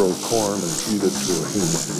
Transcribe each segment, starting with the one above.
grow corn and feed it to a human.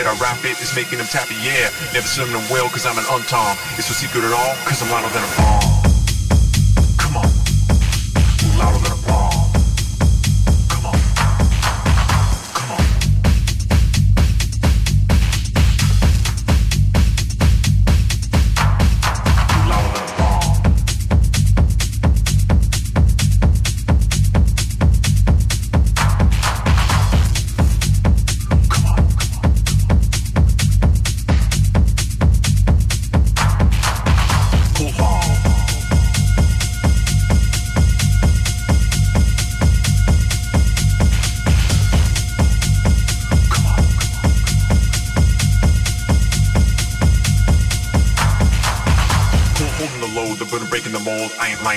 That I rap it, it is making them tappy, yeah. Never slim them well, cause I'm an untom. It's no secret at all, cause I'm louder than a bomb.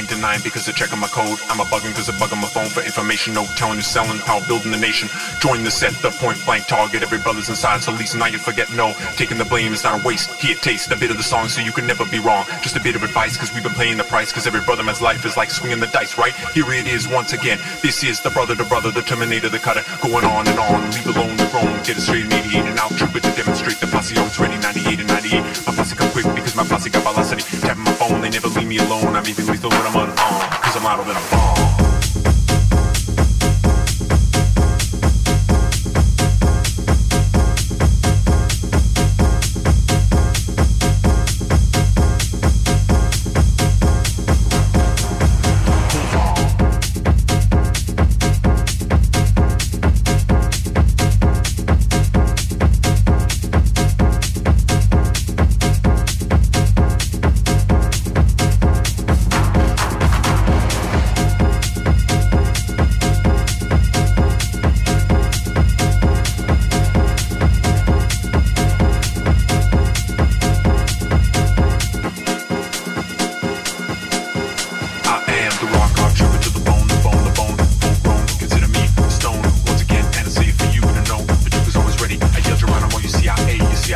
Lying, denying because they're checking my code. I'm a bugging because I bug on my phone for information. No telling who's selling, power building the nation. Join the set, the point blank target. Every brother's inside, so at least now you forget no. Taking the blame is not a waste. Here, taste a bit of the song so you can never be wrong. Just a bit of advice because we've been paying the price. Because every brother man's life is like swinging the dice, right? Here it is once again. This is the brother to brother, the terminator, the cutter. Going on and on, leave alone the wrong. Get it straight, mediate and out. Trooper to demonstrate the posse oh, always ready, 98 and 98. My posse come quick because my posse got velocity. Never leave me alone. I'm even lethal when I'm unarmed. Cause I'm louder than a bomb.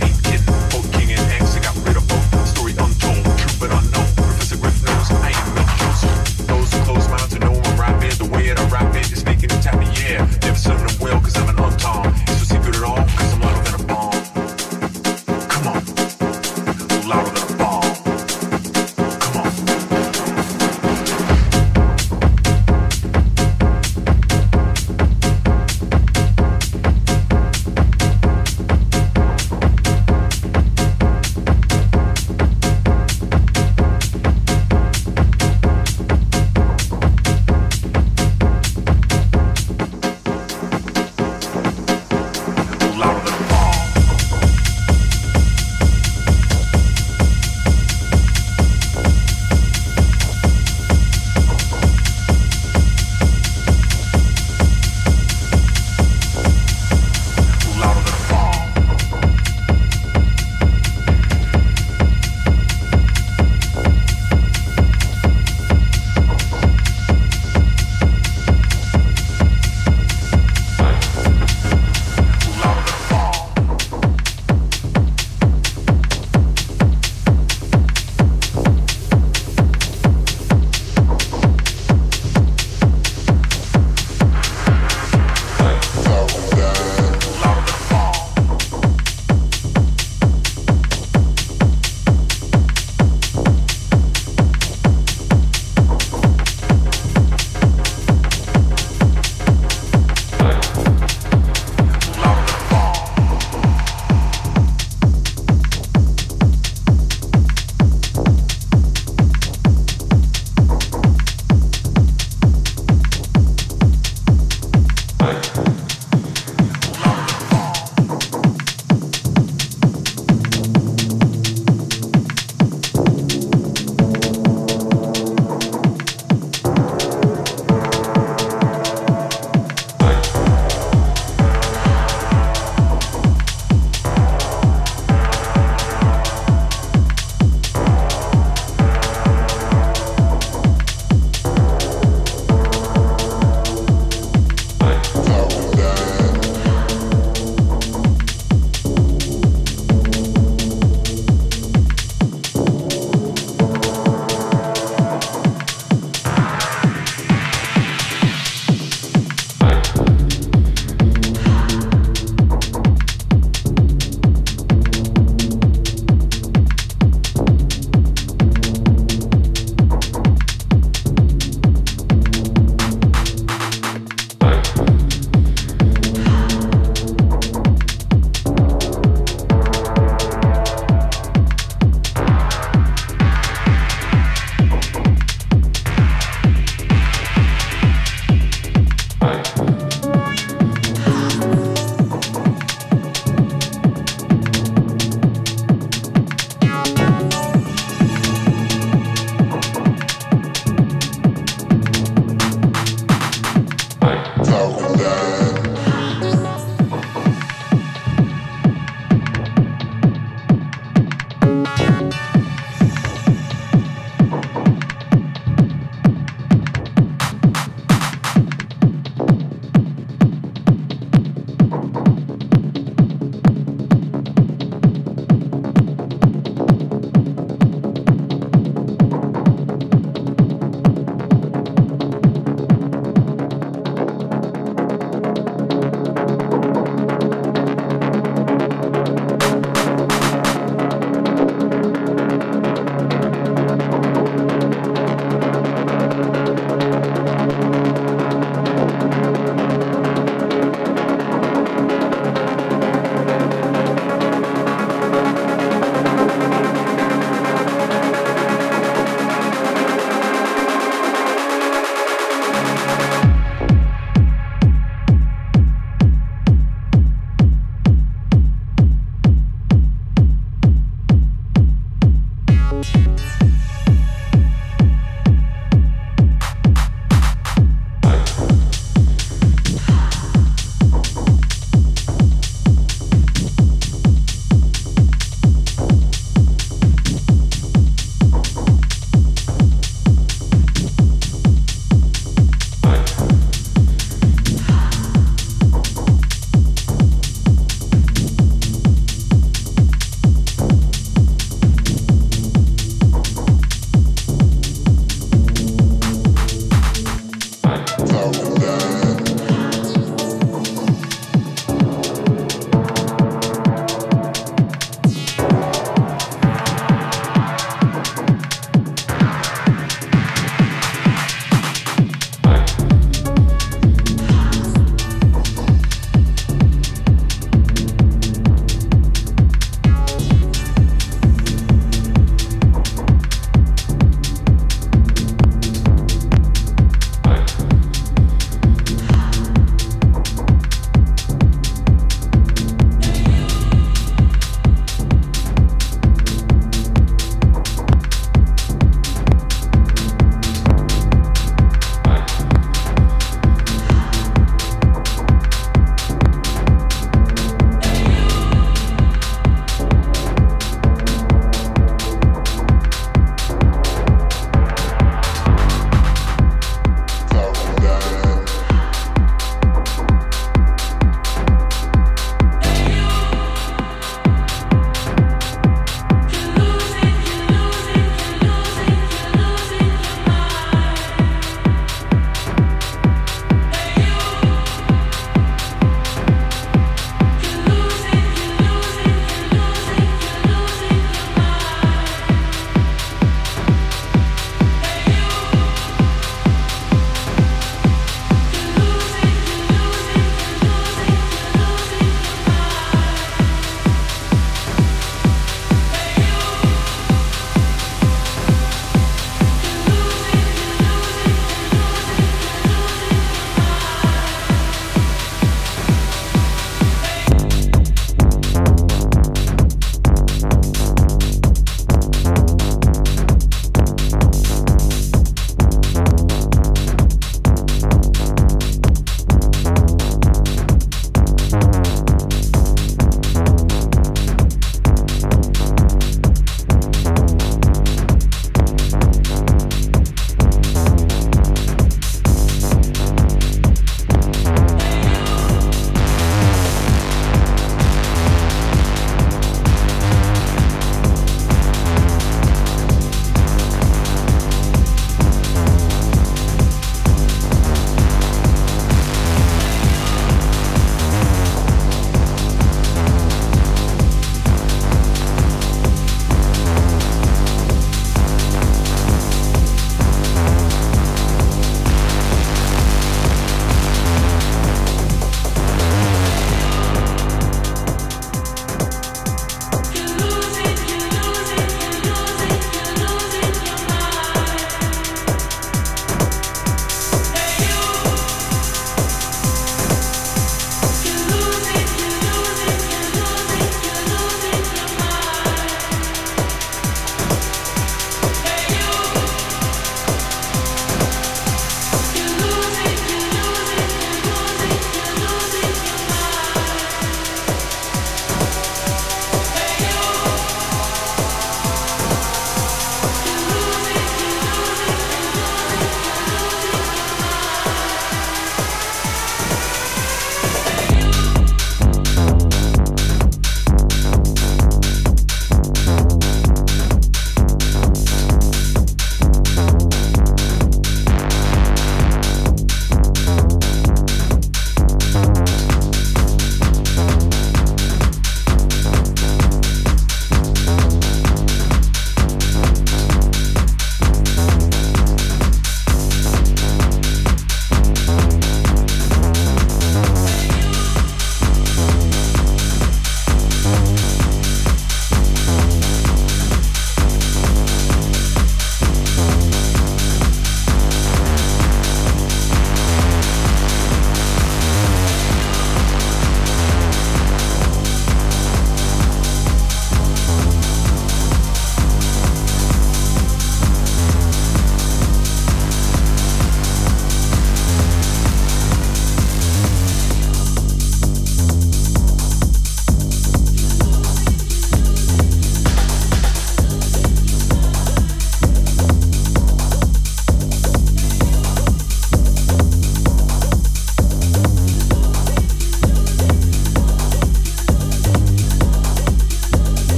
keep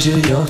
只有